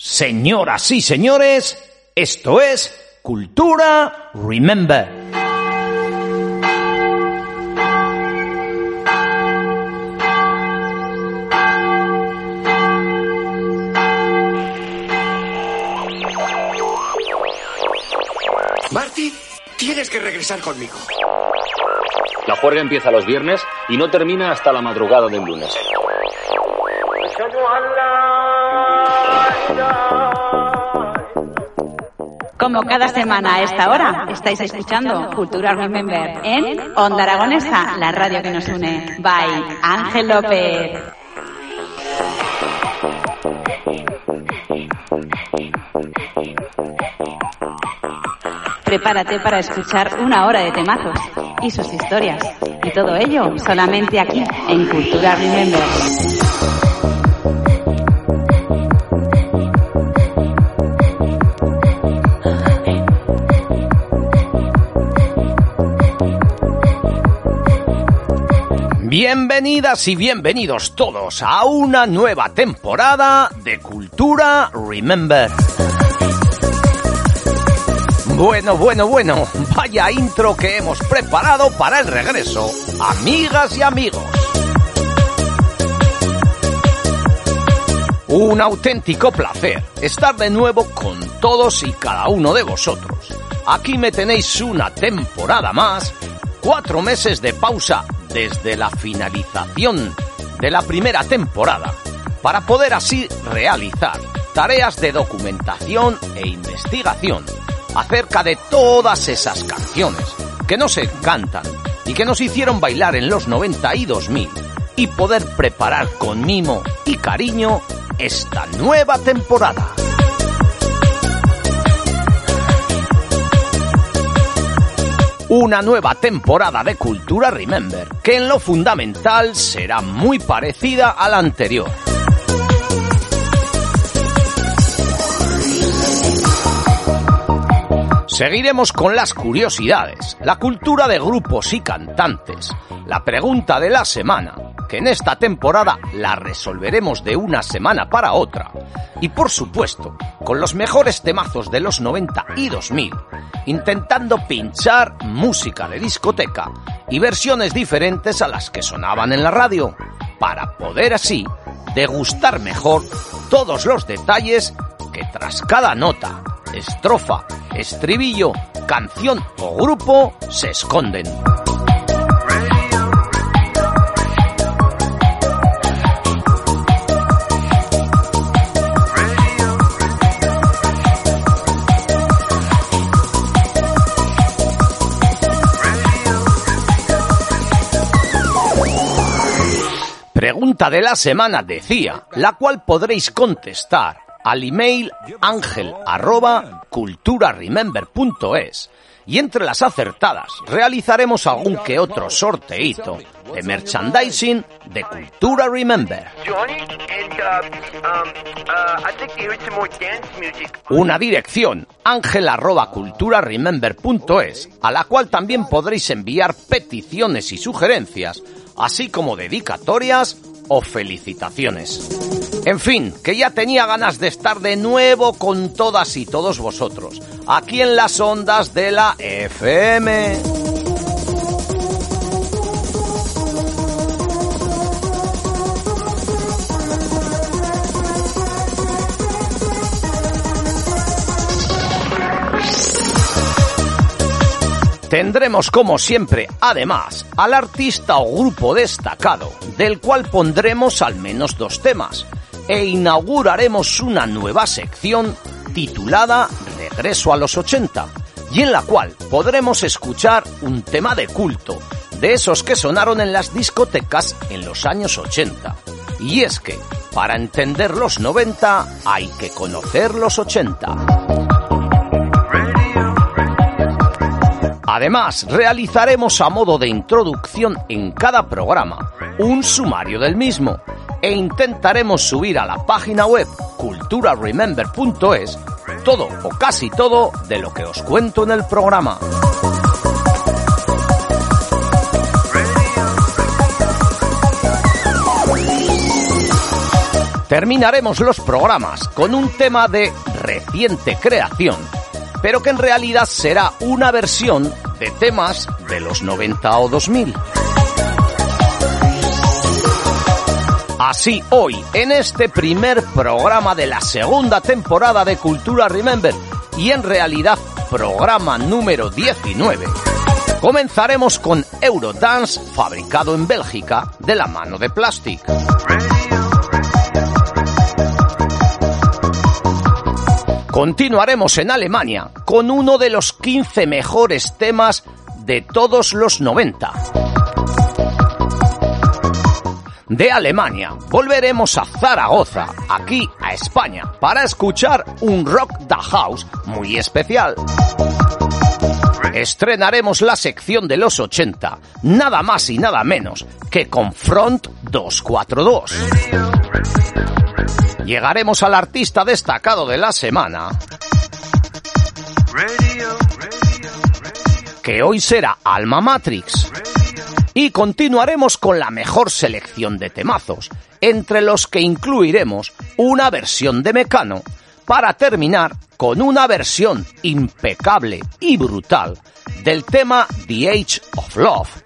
Señoras y señores, esto es Cultura Remember. Marty, tienes que regresar conmigo. La juerga empieza los viernes y no termina hasta la madrugada del lunes. Como cada semana a esta hora, estáis escuchando Cultura Remember en Onda Aragonesa, la radio que nos une. By Ángel López. Prepárate para escuchar una hora de temazos y sus historias. Y todo ello solamente aquí, en Cultura Remember. Bienvenidas y bienvenidos todos a una nueva temporada de Cultura Remember. Bueno, bueno, bueno, vaya intro que hemos preparado para el regreso, amigas y amigos. Un auténtico placer estar de nuevo con todos y cada uno de vosotros. Aquí me tenéis una temporada más, cuatro meses de pausa desde la finalización de la primera temporada, para poder así realizar tareas de documentación e investigación acerca de todas esas canciones que nos encantan y que nos hicieron bailar en los 90 y 2000 y poder preparar con mimo y cariño esta nueva temporada. Una nueva temporada de Cultura Remember que en lo fundamental será muy parecida a la anterior. Seguiremos con las curiosidades, la cultura de grupos y cantantes, la pregunta de la semana, que en esta temporada la resolveremos de una semana para otra, y por supuesto, con los mejores temazos de los 90 y 2000, intentando pinchar música de discoteca y versiones diferentes a las que sonaban en la radio, para poder así degustar mejor todos los detalles que tras cada nota, estrofa, estribillo, canción o grupo se esconden. Pregunta de la semana decía, la cual podréis contestar al email ángel arroba culturaremember.es y entre las acertadas realizaremos algún que otro sorteito de merchandising de Cultura Remember. Una dirección ángel arroba culturaremember.es a la cual también podréis enviar peticiones y sugerencias, así como dedicatorias o felicitaciones. En fin, que ya tenía ganas de estar de nuevo con todas y todos vosotros, aquí en las ondas de la FM. Tendremos como siempre, además, al artista o grupo destacado, del cual pondremos al menos dos temas, e inauguraremos una nueva sección titulada Regreso a los 80, y en la cual podremos escuchar un tema de culto, de esos que sonaron en las discotecas en los años 80. Y es que, para entender los 90, hay que conocer los 80. Además, realizaremos a modo de introducción en cada programa un sumario del mismo, e intentaremos subir a la página web culturaremember.es todo o casi todo de lo que os cuento en el programa. Terminaremos los programas con un tema de reciente creación, pero que en realidad será una versión de temas de los 90 o 2000. Así hoy, en este primer programa de la segunda temporada de Cultura Remember, y en realidad programa número 19, comenzaremos con Eurodance fabricado en Bélgica de la mano de Plastic. Continuaremos en Alemania con uno de los 15 mejores temas de todos los 90. De Alemania volveremos a Zaragoza, aquí a España, para escuchar un Rock the House muy especial. Estrenaremos la sección de los 80, nada más y nada menos que con Front 242 llegaremos al artista destacado de la semana, que hoy será Alma Matrix. Y continuaremos con la mejor selección de temazos, entre los que incluiremos una versión de Mecano, para terminar con una versión impecable y brutal del tema The Age of Love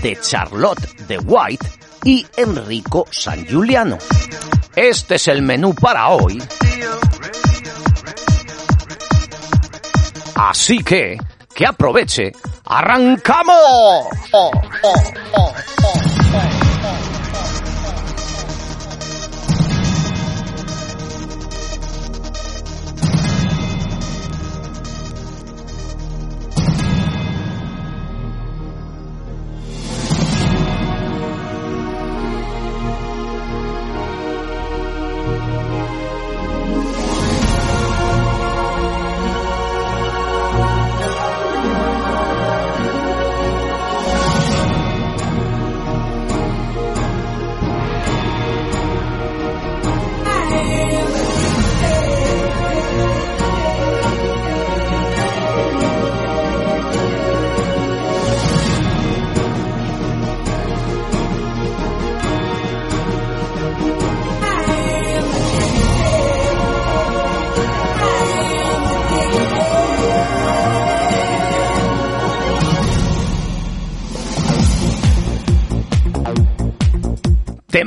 de Charlotte de White y Enrico San Giuliano. Este es el menú para hoy. Así que, que aproveche. ¡Arrancamos!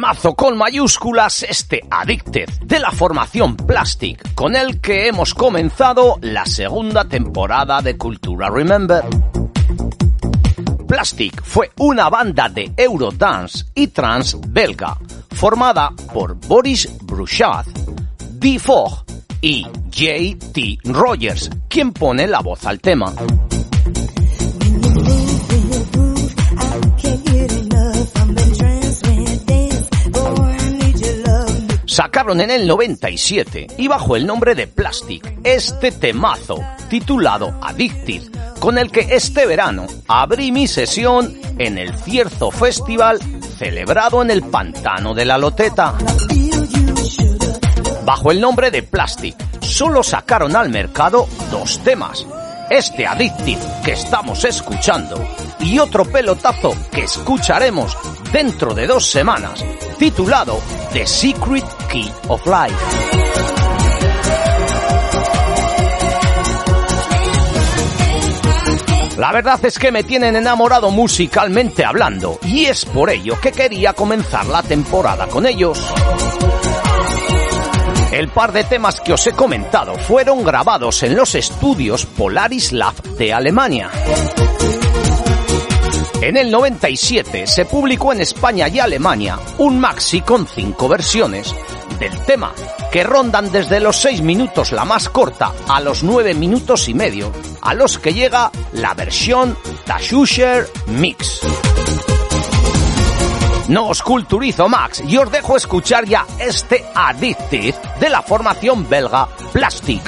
Temazo con mayúsculas este Addicted de la formación Plastic, con el que hemos comenzado la segunda temporada de Cultura Remember. Plastic fue una banda de Eurodance y trance belga, formada por Boris Bruchat, D. Fogg y J.T. Rogers, quien pone la voz al tema. Sacaron en el 97 y bajo el nombre de Plastic este temazo titulado Addicted, con el que este verano abrí mi sesión en el Cierzo Festival celebrado en el Pantano de la Loteta. Bajo el nombre de Plastic, solo sacaron al mercado dos temas. Este Addicted que estamos escuchando y otro pelotazo que escucharemos dentro de dos semanas, titulado The Secret Key of Life. La verdad es que me tienen enamorado musicalmente hablando y es por ello que quería comenzar la temporada con ellos. El par de temas que os he comentado fueron grabados en los estudios Polaris Lab de Alemania. En el 97 se publicó en España y Alemania un maxi con cinco versiones del tema, que rondan desde los 6 minutos la más corta a los 9 minutos y medio, a los que llega la versión Tashusher Mix. No os culturizo Max y os dejo escuchar ya este Addicted de la formación belga Plastic.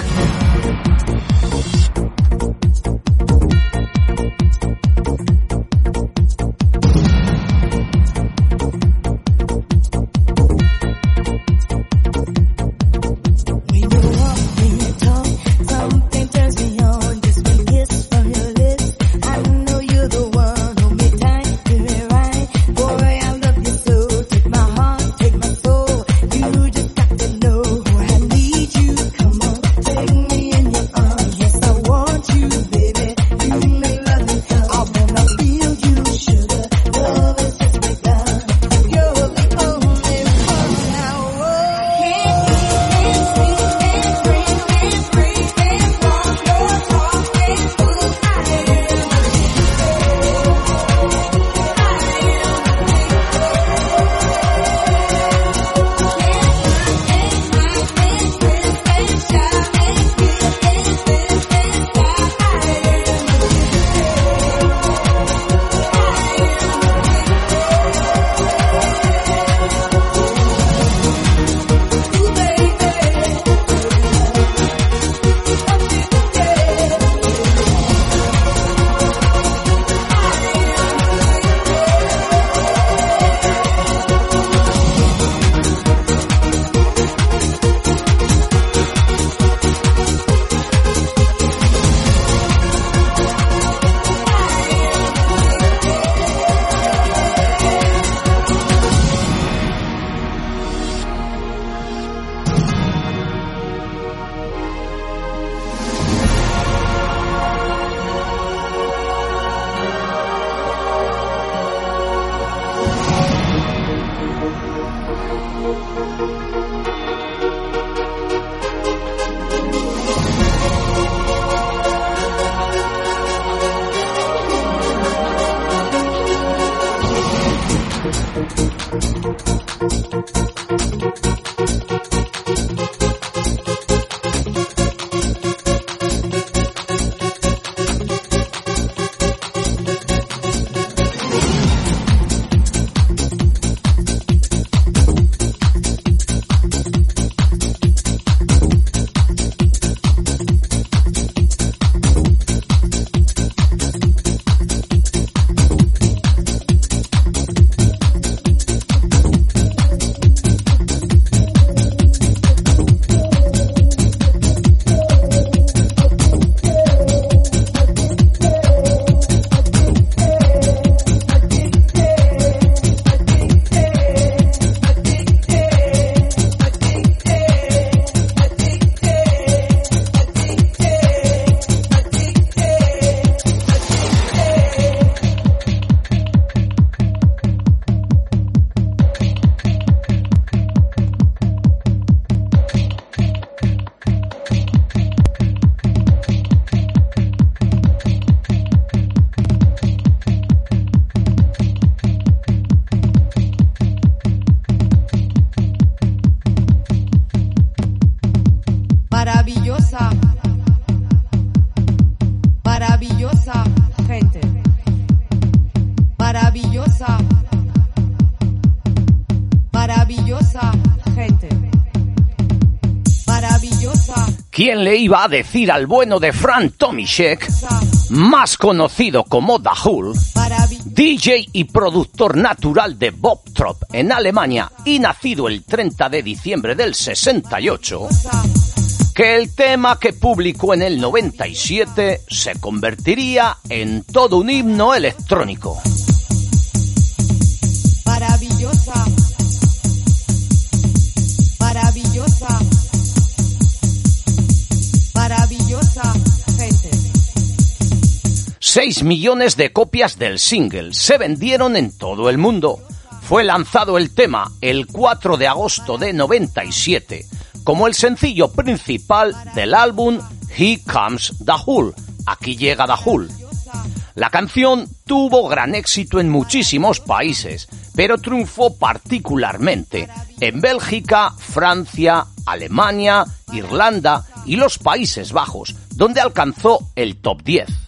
¿Quién le iba a decir al bueno de Frank Tomishek, más conocido como Dahul, DJ y productor natural de Bob Trop en Alemania y nacido el 30 de diciembre del 68, que el tema que publicó en el 97 se convertiría en todo un himno electrónico? 6 millones de copias del single se vendieron en todo el mundo. Fue lanzado el tema el 4 de agosto de 97 como el sencillo principal del álbum He Comes the. Aquí llega the. La canción tuvo gran éxito en muchísimos países, pero triunfó particularmente en Bélgica, Francia, Alemania, Irlanda y los Países Bajos, donde alcanzó el top 10.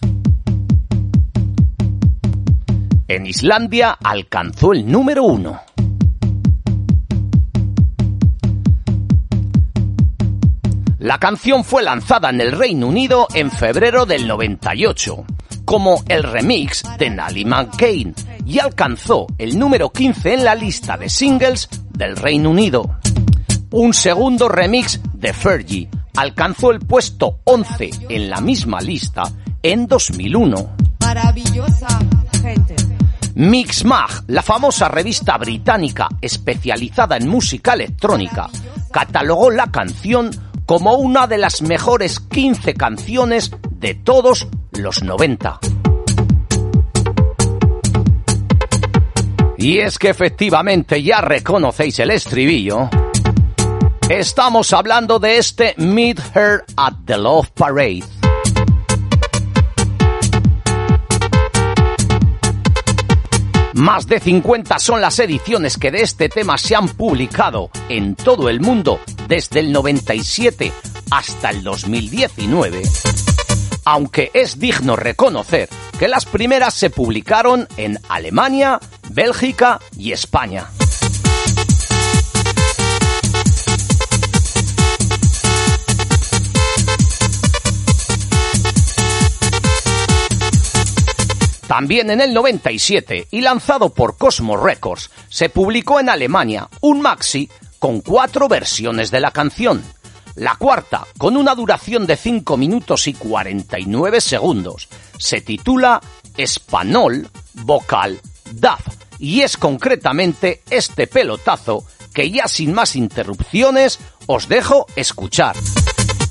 En Islandia alcanzó el número 1. La canción fue lanzada en el Reino Unido en febrero del 98 como el remix de Nally McCain y alcanzó el número 15 en la lista de singles del Reino Unido. Un segundo remix de Fergie alcanzó el puesto 11 en la misma lista en 2001. Maravillosa gente. Mixmag, la famosa revista británica especializada en música electrónica, catalogó la canción como una de las mejores 15 canciones de todos los 90. Y es que efectivamente ya reconocéis el estribillo. Estamos hablando de este Meet Her at the Love Parade. Más de 50 son las ediciones que de este tema se han publicado en todo el mundo desde el 97 hasta el 2019 aunque es digno reconocer que las primeras se publicaron en Alemania, Bélgica y España. También en el 97 y lanzado por Cosmo Records, se publicó en Alemania un maxi con cuatro versiones de la canción, la cuarta, con una duración de 5 minutos y 49 segundos, se titula Espanol Vocal DAF y es concretamente este pelotazo que ya sin más interrupciones os dejo escuchar.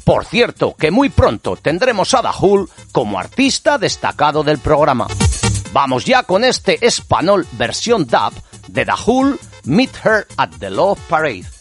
Por cierto, que muy pronto tendremos a Dahul como artista destacado del programa. Vamos ya con este Espanol versión DAF de Dahul Meet Her at the Love Parade.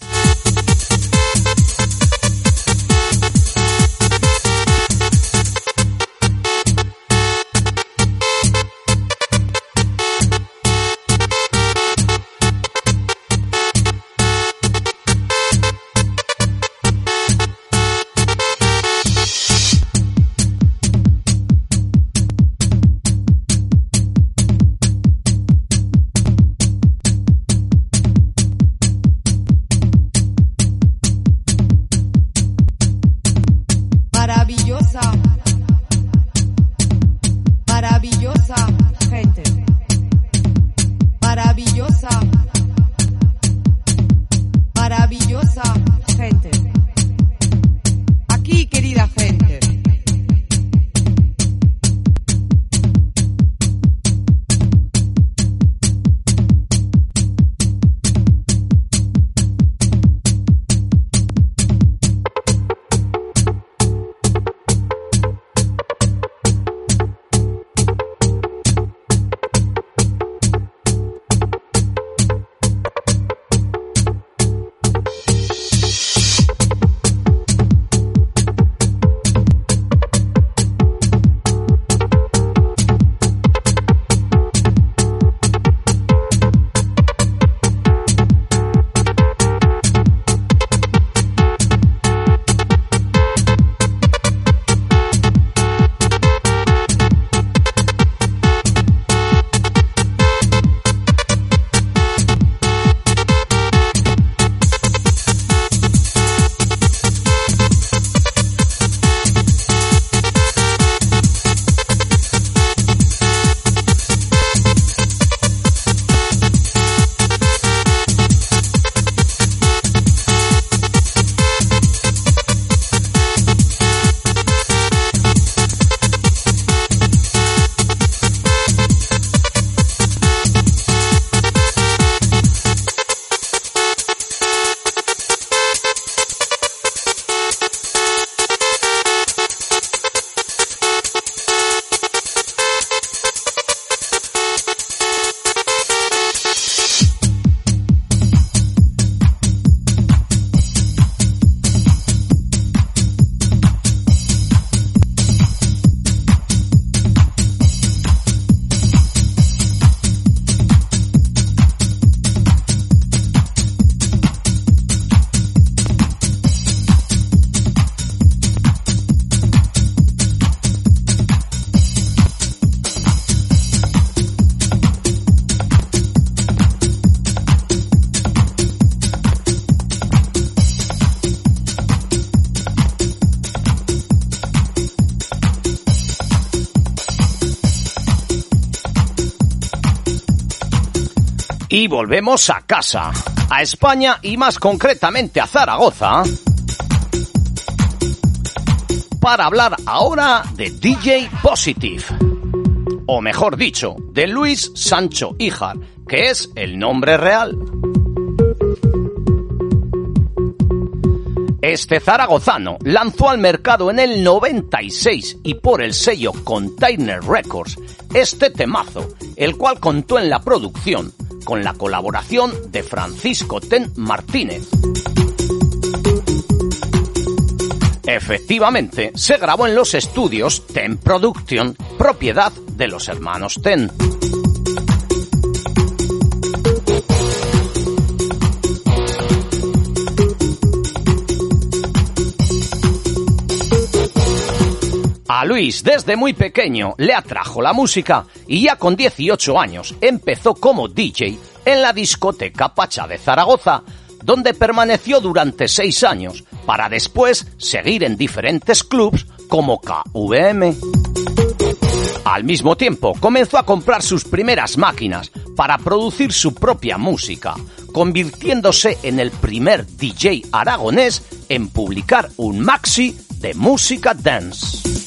Volvemos a casa, a España y más concretamente a Zaragoza, para hablar ahora de DJ Positive. O mejor dicho, de Luis Sancho Híjar, que es el nombre real. Este zaragozano lanzó al mercado en el 96 y por el sello Container Records este temazo, el cual contó en la producción con la colaboración de Francisco Ten Martínez. Efectivamente, se grabó en los estudios Ten Production, propiedad de los hermanos Ten. A Luis desde muy pequeño le atrajo la música y ya con 18 años empezó como DJ en la discoteca Pacha de Zaragoza, donde permaneció durante seis años para después seguir en diferentes clubs como KVM. Al mismo tiempo comenzó a comprar sus primeras máquinas para producir su propia música, convirtiéndose en el primer DJ aragonés en publicar un maxi de música dance.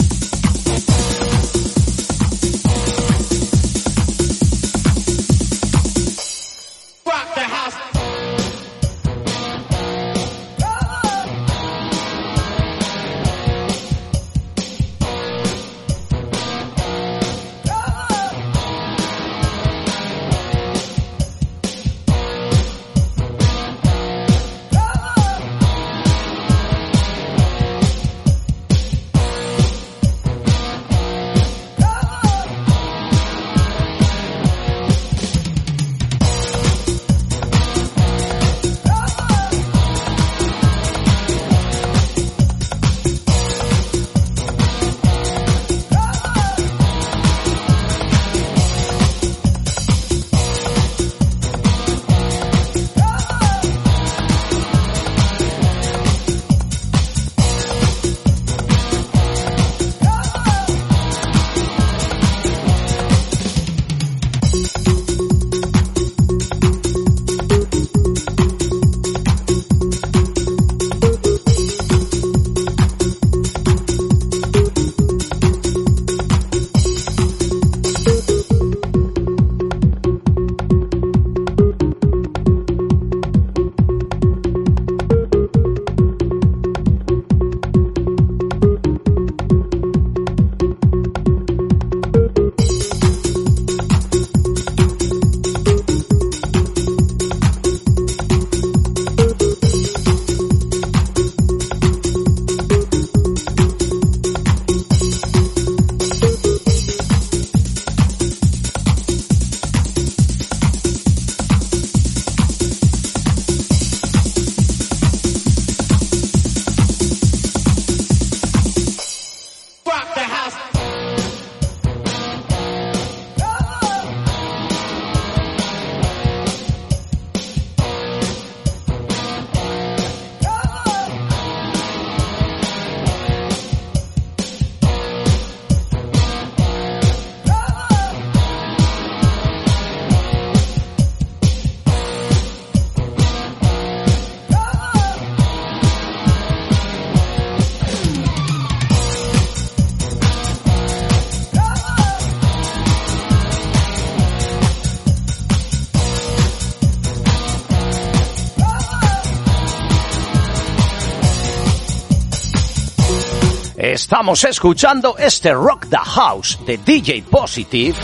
Estamos escuchando este Rock the House de DJ Positive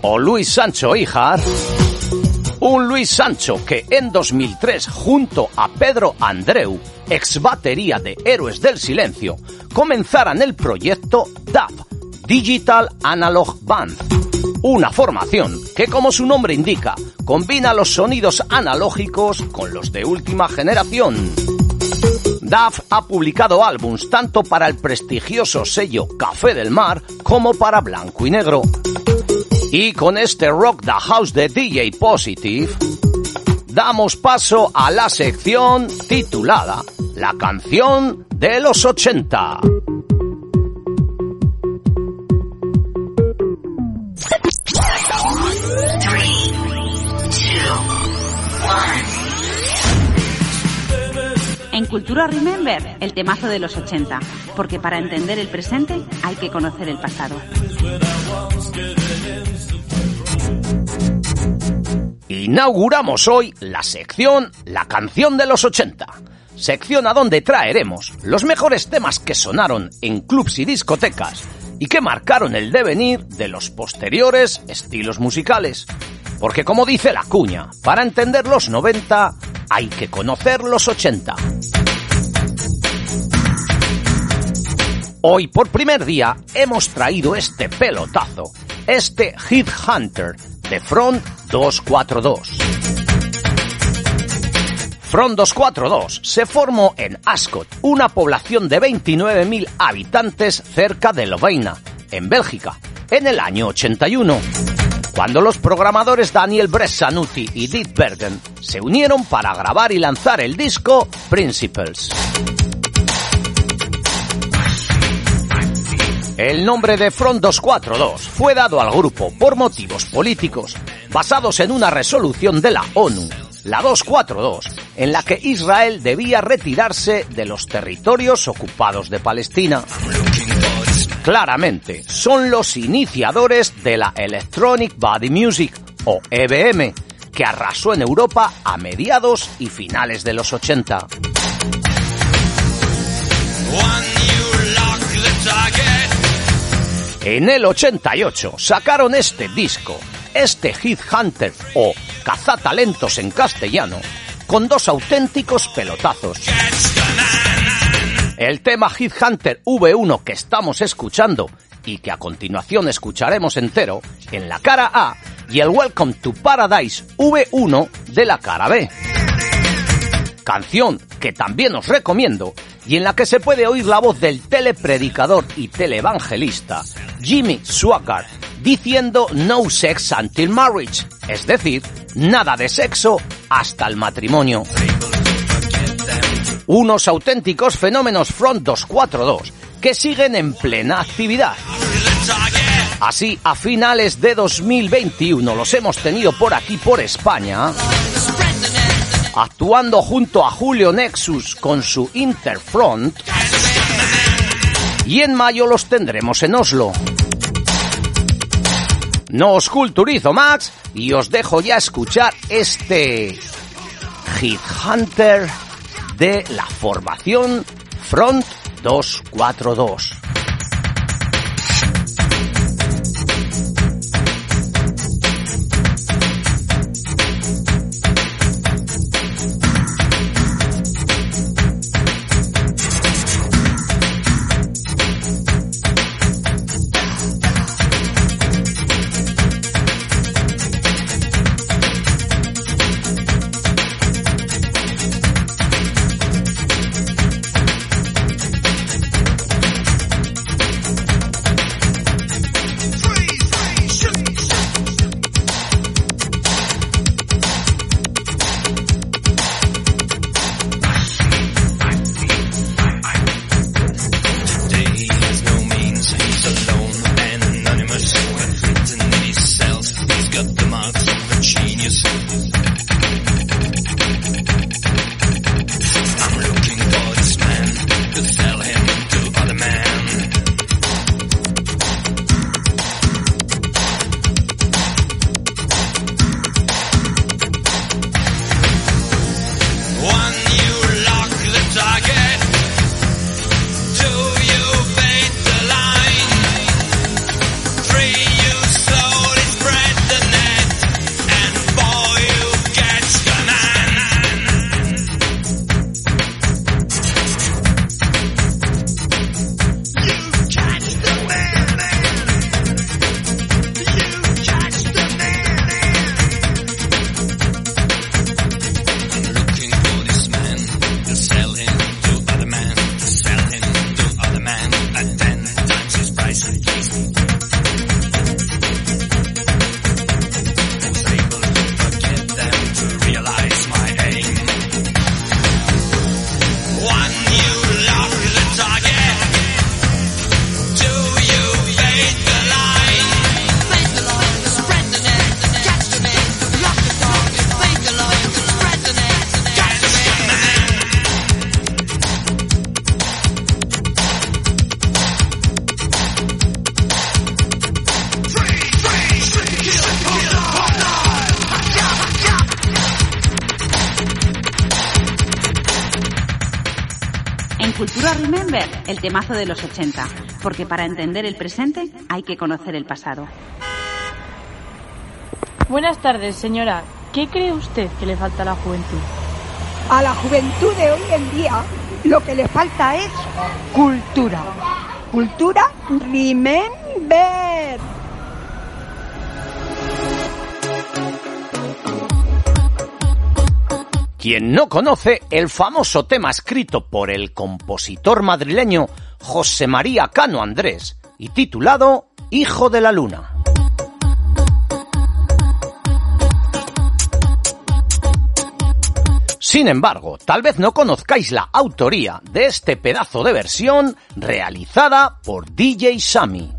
o Luis Sancho Hijar. Un Luis Sancho que en 2003 junto a Pedro Andreu, ex batería de Héroes del Silencio, comenzaran el proyecto DAB, Digital Analog Band. Una formación que como su nombre indica, combina los sonidos analógicos con los de última generación. DAF ha publicado álbums tanto para el prestigioso sello Café del Mar como para Blanco y Negro. Y con este Rock the House de DJ Positive, damos paso a la sección titulada La canción de los 80. Cultura Remember, el temazo de los 80, porque para entender el presente hay que conocer el pasado. Inauguramos hoy la sección La canción de los 80. Sección a donde traeremos los mejores temas que sonaron en clubs y discotecas y que marcaron el devenir de los posteriores estilos musicales. Porque como dice la cuña, para entender los 90 hay que conocer los 80. Hoy por primer día hemos traído este pelotazo, este Hit Hunter de Front 242. Front 242 se formó en Ascot, una población de 29.000 habitantes cerca de Lovaina, en Bélgica, en el año 81, cuando los programadores Daniel Bressanuti y Dick Bergen se unieron para grabar y lanzar el disco Principles. El nombre de Front 242 fue dado al grupo por motivos políticos, basados en una resolución de la ONU, la 242, en la que Israel debía retirarse de los territorios ocupados de Palestina. Claramente, son los iniciadores de la Electronic Body Music, o EBM, que arrasó en Europa a mediados y finales de los 80. En el 88 sacaron este disco, este Hit Hunter o Cazatalentos en castellano, con dos auténticos pelotazos. El tema Hit Hunter V1 que estamos escuchando y que a continuación escucharemos entero en la cara A y el Welcome to Paradise V1 de la cara B. Canción que también os recomiendo y en la que se puede oír la voz del telepredicador y televangelista Jimmy Swaggart diciendo no sex until marriage, es decir, nada de sexo hasta el matrimonio. Unos auténticos fenómenos Front 242 que siguen en plena actividad. Así, a finales de 2021 los hemos tenido por aquí, por España, actuando junto a Julio Nexus con su Interfront, y en mayo los tendremos en Oslo. No os culturizo más y os dejo ya escuchar este Hit Hunter de la formación Front 242. De los 80, porque para entender el presente hay que conocer el pasado. Buenas tardes, señora. ¿Qué cree usted que le falta a la juventud? A la juventud de hoy en día lo que le falta es cultura. Cultura Remember. Quien no conoce el famoso tema escrito por el compositor madrileño José María Cano Andrés y titulado Hijo de la Luna. Sin embargo, tal vez no conozcáis la autoría de este pedazo de versión realizada por DJ Sammy.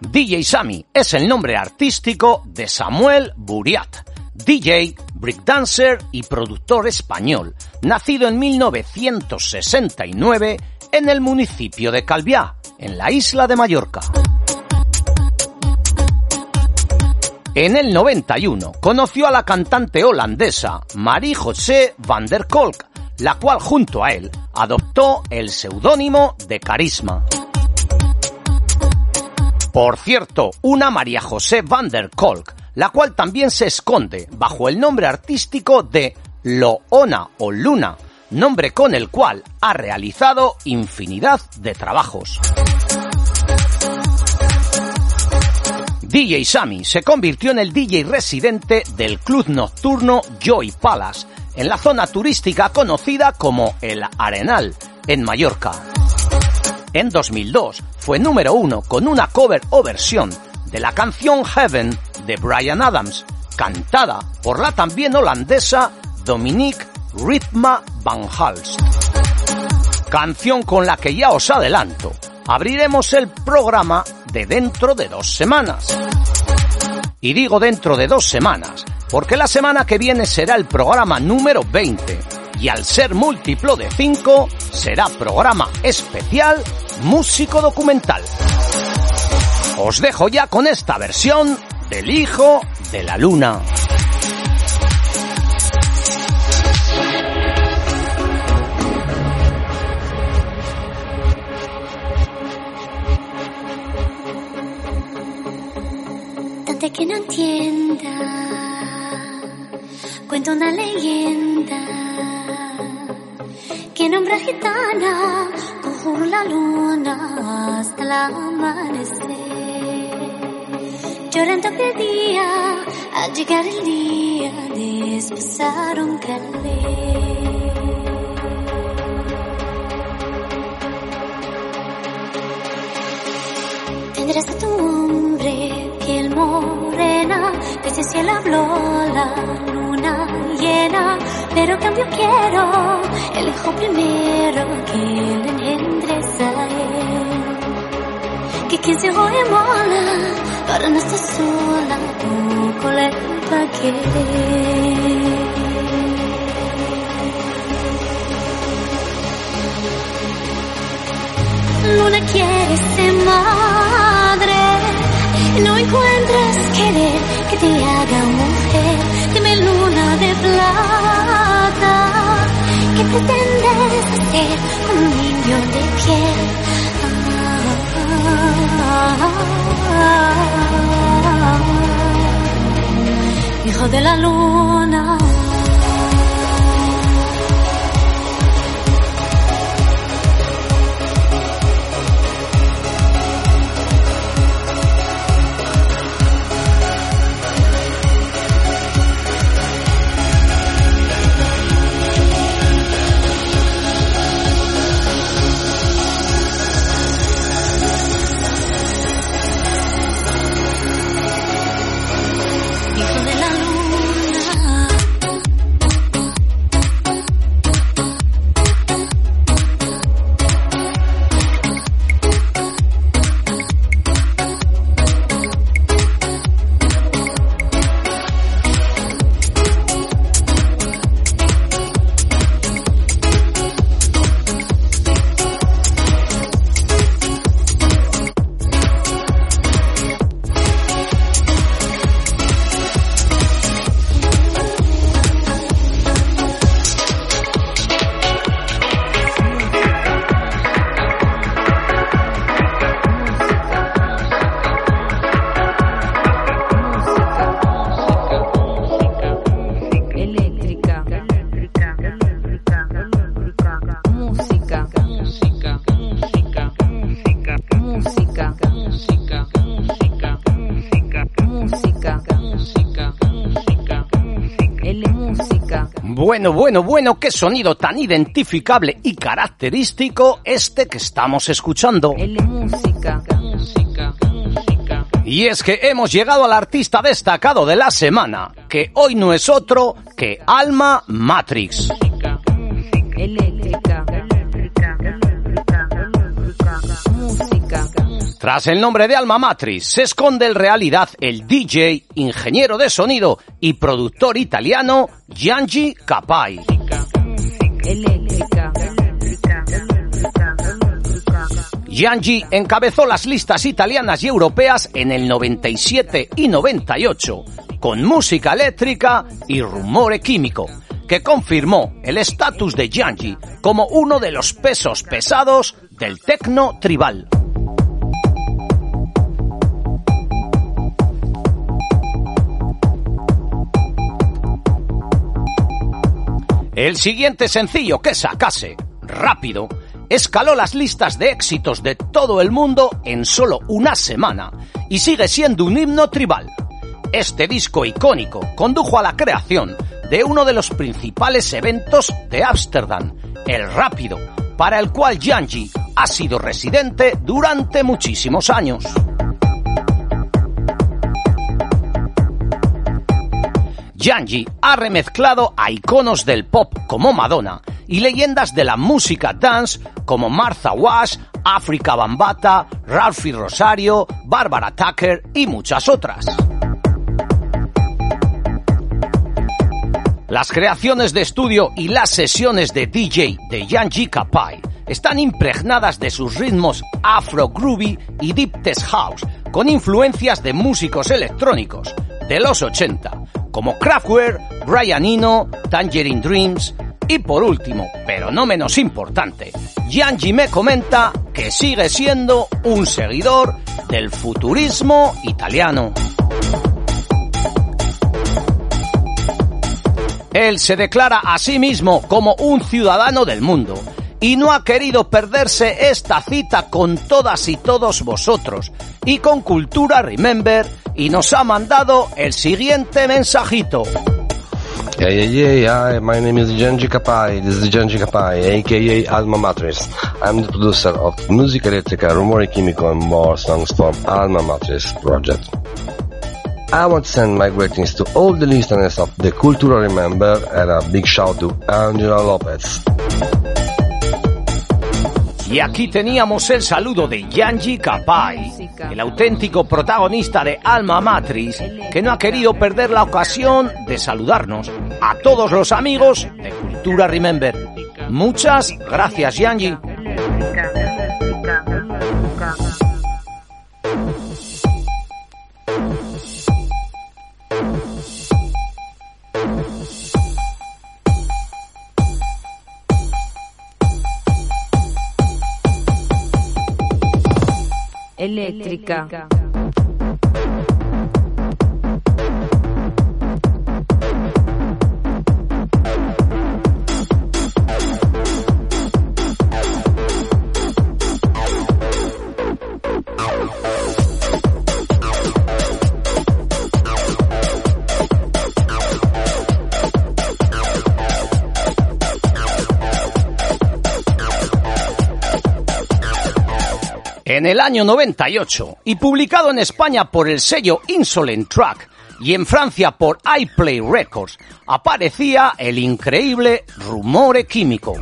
DJ Sammy es el nombre artístico de Samuel Buriat, DJ, breakdancer y productor español, nacido en 1969 en el municipio de Calviá, en la isla de Mallorca. En el 91 conoció a la cantante holandesa Marie-José van der Kolk, la cual junto a él adoptó el seudónimo de Carisma. Por cierto, una María José van der Kolk, la cual también se esconde bajo el nombre artístico de Loona o Luna, nombre con el cual ha realizado infinidad de trabajos. DJ Sammy se convirtió en el DJ residente del club nocturno Joy Palace, en la zona turística conocida como El Arenal, en Mallorca. En 2002 fue número uno con una cover o versión de la canción Heaven de Brian Adams, cantada por la también holandesa Dominique Ritma Van Halst. Canción con la que ya os adelanto, abriremos el programa de dentro de dos semanas. Y digo dentro de dos semanas, porque la semana que viene será el programa número 20, y al ser múltiplo de 5, será programa especial músico documental. Os dejo ya con esta versión del Hijo de la Luna. Tante que no entienda, cuento una leyenda que nombra gitana conjuro la luna hasta el amanecer. Llorando pedía al llegar el día de un calé. Tendrás a tu hombre, morena, desde el cielo habló la luna llena, pero cambio quiero el hijo primero que le engendres a. Que quien se oye mola, para no estar sola, poco le va a querer. Luna quiere ser madre, no encuentras querer que te haga mujer. Dime luna de plata, ¿qué pretendes hacer con un niño de piel? de la luna. Hijo de la luna. Bueno, bueno, bueno, qué sonido tan identificable y característico este que estamos escuchando. música, música, música. Y es que hemos llegado al artista destacado de la semana, que hoy no es otro que Alma Matrix. Tras el nombre de Alma Matrix se esconde en realidad el DJ, ingeniero de sonido y productor italiano Giangi Capai. Giangi encabezó las listas italianas y europeas en el 97 y 98 con música eléctrica y rumore químico, que confirmó el estatus de Giangi como uno de los pesos pesados del tecno tribal. El siguiente sencillo que sacase, rápido, escaló las listas de éxitos de todo el mundo en solo una semana y sigue siendo un himno tribal. Este disco icónico condujo a la creación de uno de los principales eventos de Ámsterdam, el Rápido, para el cual Yanji ha sido residente durante muchísimos años. Yanji ha remezclado a iconos del pop como Madonna y leyendas de la música dance como Martha Wash, África Bambata, Ralphie Rosario, Barbara Tucker y muchas otras. Las creaciones de estudio y las sesiones de DJ de Yanji Kapai están impregnadas de sus ritmos afro groovy y deep test house, con influencias de músicos electrónicos de los 80, como Kraftwerk, Brian Eno, Tangerine Dreams y por último, pero no menos importante, Yanji me comenta que sigue siendo un seguidor del futurismo italiano. Él se declara a sí mismo como un ciudadano del mundo y no ha querido perderse esta cita con todas y todos vosotros y con Cultura Remember y nos ha mandado el siguiente mensajito. Yeah, yeah, yeah, yeah. My name is Genji Kapai. This is Genji Kapai, aka Alma Matrix. I'm the producer of Musica Elettrica, Rumore Chimico, and more songs from Alma Matrix project. I want to send my greetings to all the listeners of the Cultural Remember and a big shout to Angela Lopez. Y aquí teníamos el saludo de Yanji Kapai, el auténtico protagonista de Alma Matrix, que no ha querido perder la ocasión de saludarnos a todos los amigos de Cultura Remember. Muchas gracias, Yanji. Eléctrica. En el año 98 y publicado en España por el sello Insolent Track y en Francia por iPlay Records, aparecía el increíble Rumore Químico.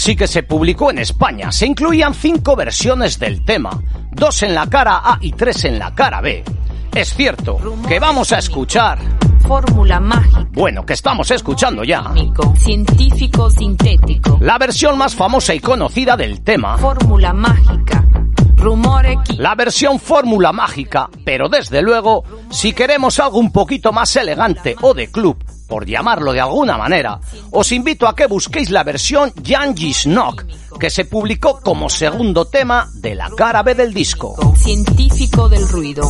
Maxi que se publicó en España se incluían cinco versiones del tema, dos en la cara A y tres en la cara B. Es cierto que vamos a escuchar... Fórmula mágica. Bueno, que estamos escuchando ya. Científico sintético. La versión más famosa y conocida del tema. Fórmula mágica. Rumore La versión fórmula mágica, pero desde luego, si queremos algo un poquito más elegante o de club, por llamarlo de alguna manera, os invito a que busquéis la versión Yanji's Knock, que se publicó como segundo tema de la cara B del disco. Científico del ruido.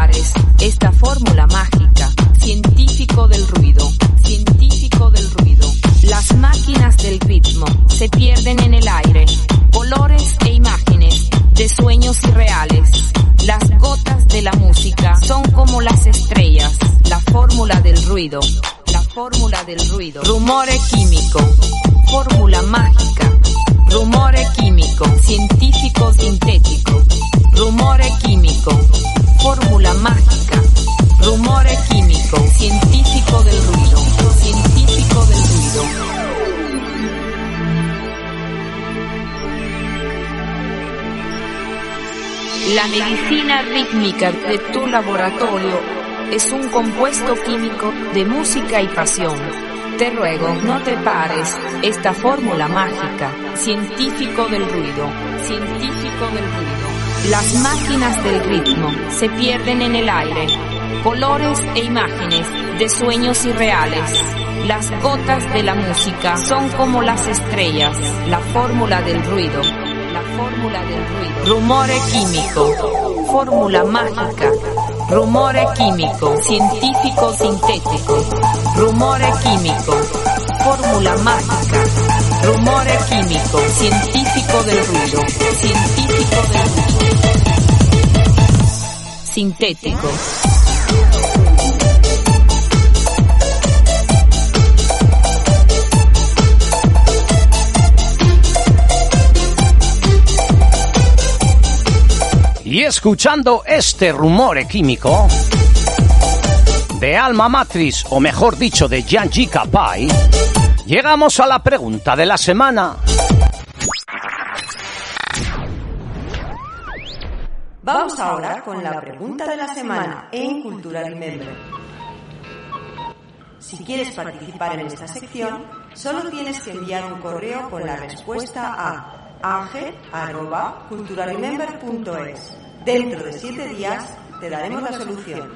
Esta fórmula mágica, científico del ruido, científico del ruido. Las máquinas del ritmo se pierden en el aire. Colores e imágenes de sueños irreales. Las gotas de la música son como las estrellas. La fórmula del ruido. La fórmula del ruido. Químico. Medicina rítmica de tu laboratorio es un compuesto químico de música y pasión. Te ruego, no te pares. Esta fórmula mágica, científico del ruido, científico del ruido. Las máquinas del ritmo se pierden en el aire. Colores e imágenes de sueños irreales. Las gotas de la música son como las estrellas. La fórmula del ruido. La fórmula del ruido. Rumore químico. Fórmula mágica. Rumore químico. Científico sintético. Rumore químico. Fórmula mágica. Rumore químico. Científico del ruido. Científico del ruido. Sintético. Y escuchando este rumor químico de Alma Matrix, o mejor dicho, de Yanji Kapai, llegamos a la pregunta de la semana. Vamos ahora con la pregunta de la semana en Cultura Remember. Si quieres participar en esta sección, solo tienes que enviar un correo con la respuesta a ange.culturaremember.es. Dentro de siete días te daremos la solución.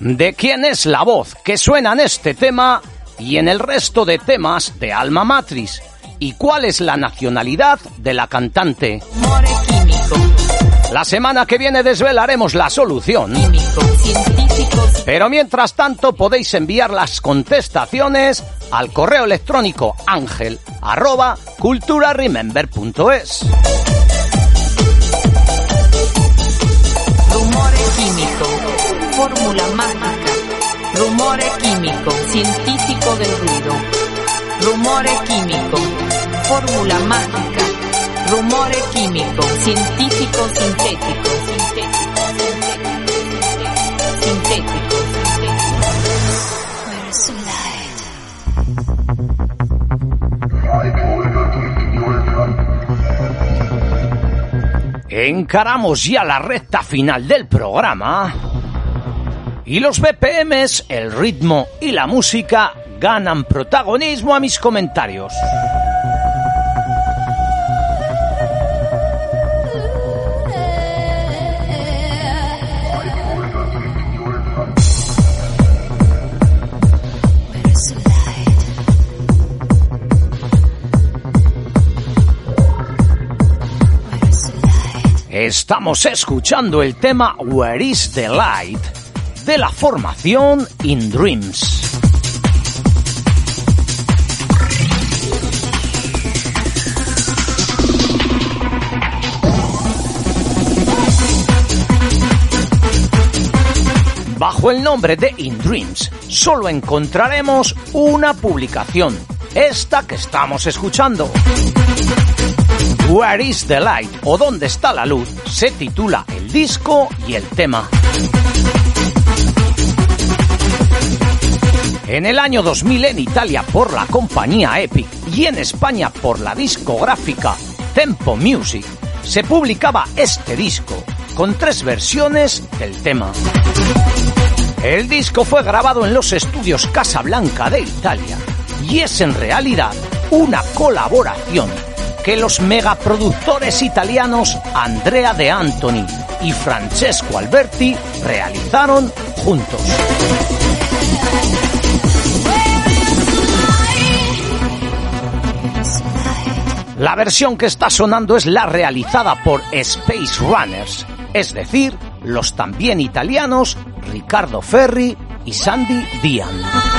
¿De quién es la voz que suena en este tema y en el resto de temas de Alma Matrix? ¿Y cuál es la nacionalidad de la cantante? La semana que viene desvelaremos la solución. Pero mientras tanto podéis enviar las contestaciones al correo electrónico ángel arroba culturaremember.es. Rumore químico. Fórmula mágica. Rumore químico. Científico del ruido. Rumore químico. Fórmula mágica. Químico. Científico sintético. Sintético. Sintético. Encaramos ya la recta final del programa y los BPMs, el ritmo y la música ganan protagonismo a mis comentarios. Estamos escuchando el tema Where is the Light de la formación In Dreams. Bajo el nombre de In Dreams solo encontraremos una publicación, esta que estamos escuchando. Where is the Light o ¿Dónde está la luz? se titula el disco y el tema. En el año 2000 en Italia por la compañía Epic y en España por la discográfica Tempo Music se publicaba este disco con tres versiones del tema. El disco fue grabado en los estudios Casablanca de Italia y es en realidad una colaboración que los megaproductores italianos Andrea De Antoni y Francesco Alberti realizaron juntos. La versión que está sonando es la realizada por Space Runners, es decir, los también italianos Ricardo Ferri y Sandy Dian.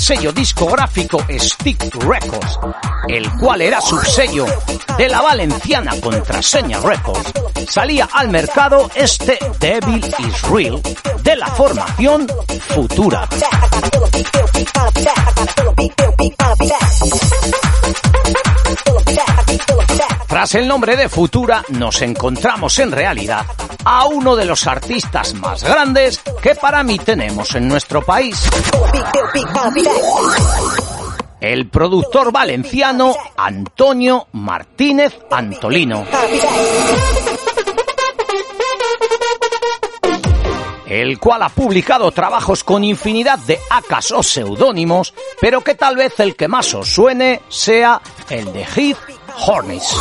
Sello discográfico Stick Records, el cual era subsello de la valenciana Contraseña Records, salía al mercado este Devil is Real de la formación Futura. Tras el nombre de Futura, nos encontramos en realidad a uno de los artistas más grandes que para mí tenemos en nuestro país. El productor valenciano Antonio Martínez Antolino. el cual ha publicado trabajos con infinidad de acas o seudónimos, pero que tal vez el que más os suene sea el de Heath Hornets.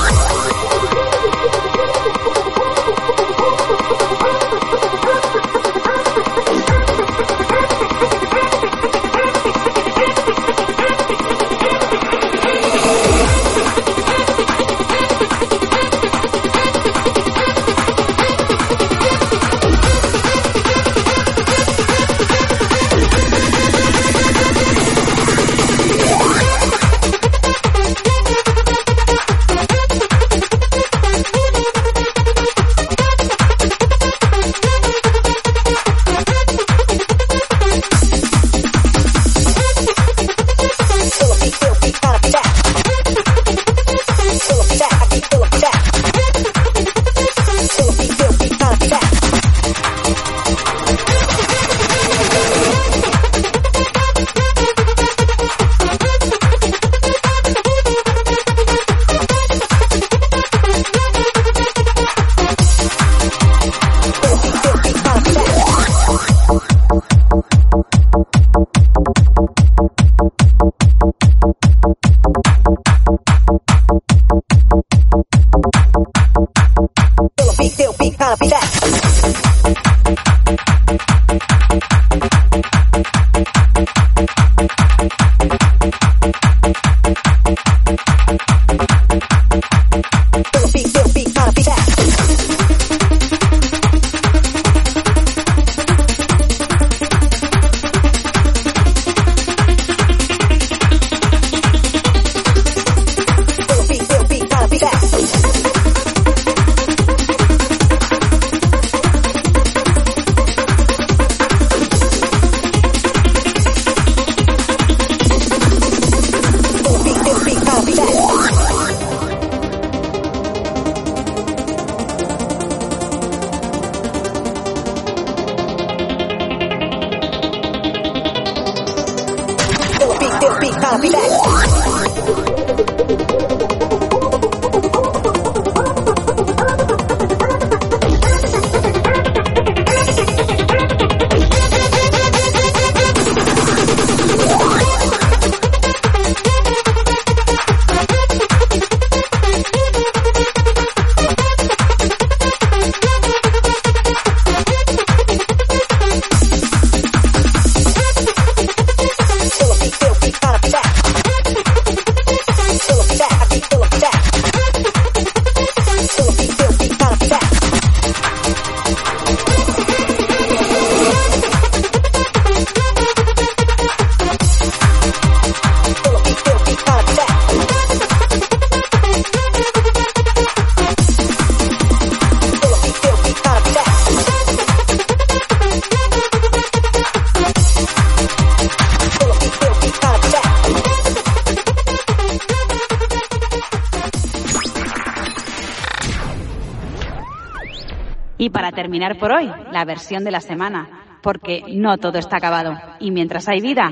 Por hoy, la versión de la semana, porque no todo está acabado. Y mientras hay vida,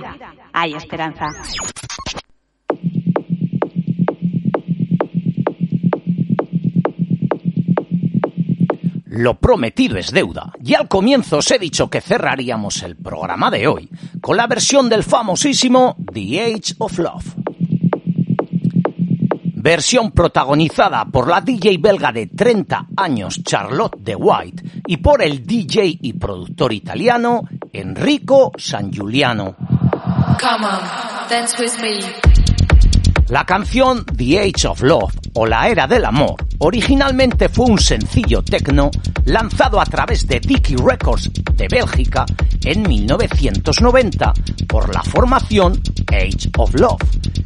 hay esperanza. Lo prometido es deuda, y al comienzo os he dicho que cerraríamos el programa de hoy con la versión del famosísimo The Age of Love versión protagonizada por la DJ belga de 30 años Charlotte de White y por el DJ y productor italiano Enrico San Giuliano. La canción The Age of Love o La Era del Amor originalmente fue un sencillo techno lanzado a través de Dicky Records de Bélgica en 1990 por la formación Age of Love,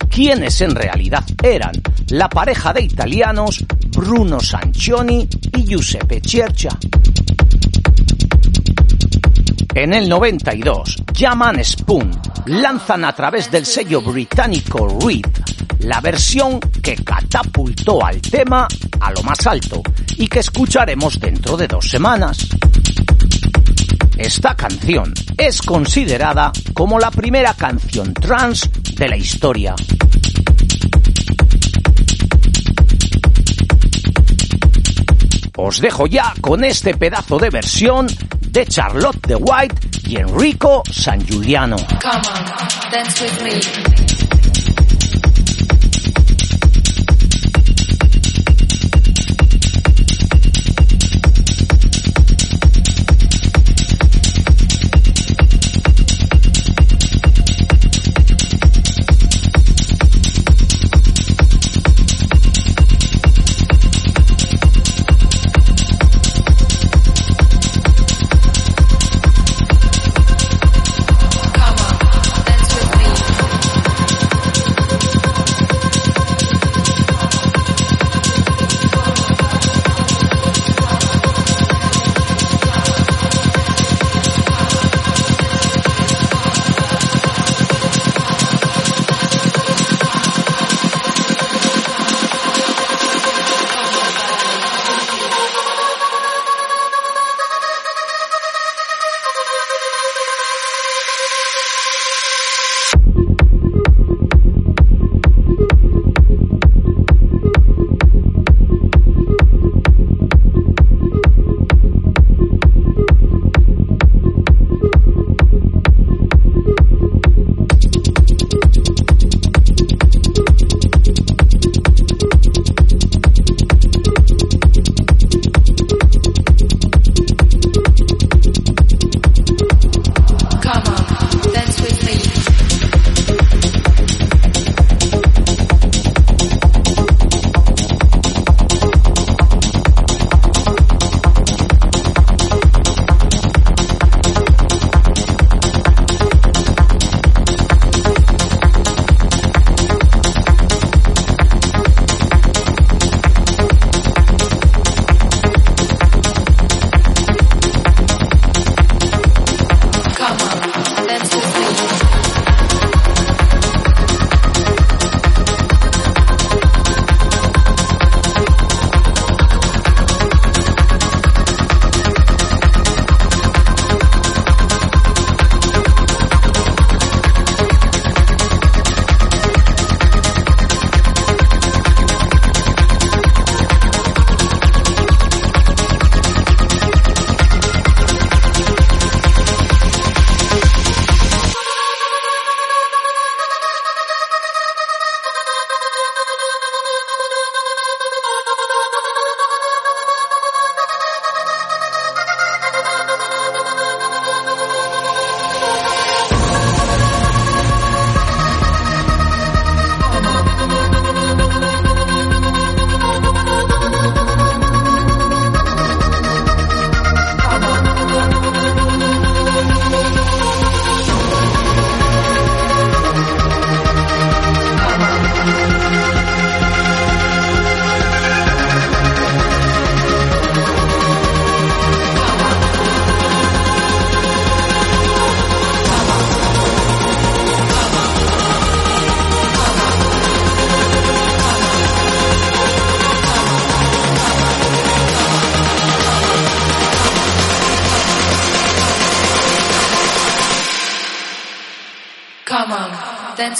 quienes en realidad eran la pareja de italianos Bruno Sanchioni y Giuseppe Cercia. En el 92, Jaman Spoon lanzan a través del sello británico Reed la versión que catapultó al tema a lo más alto y que escucharemos dentro de dos semanas. Esta canción es considerada como la primera canción trans de la historia. Os dejo ya con este pedazo de versión de Charlotte de White y Enrico San Giuliano.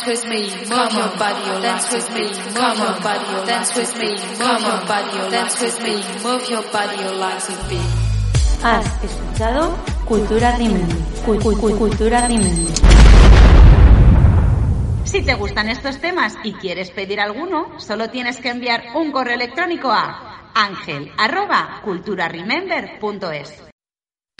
Move your body, dance with me, move your body, dance with me, move your body, dance with me, move your body, like a beat. Has escuchado Cultura Rimendi. Cultura Rimendi. Si te gustan estos temas y quieres pedir alguno, solo tienes que enviar un correo electrónico a ángel arroba culturaremember.es.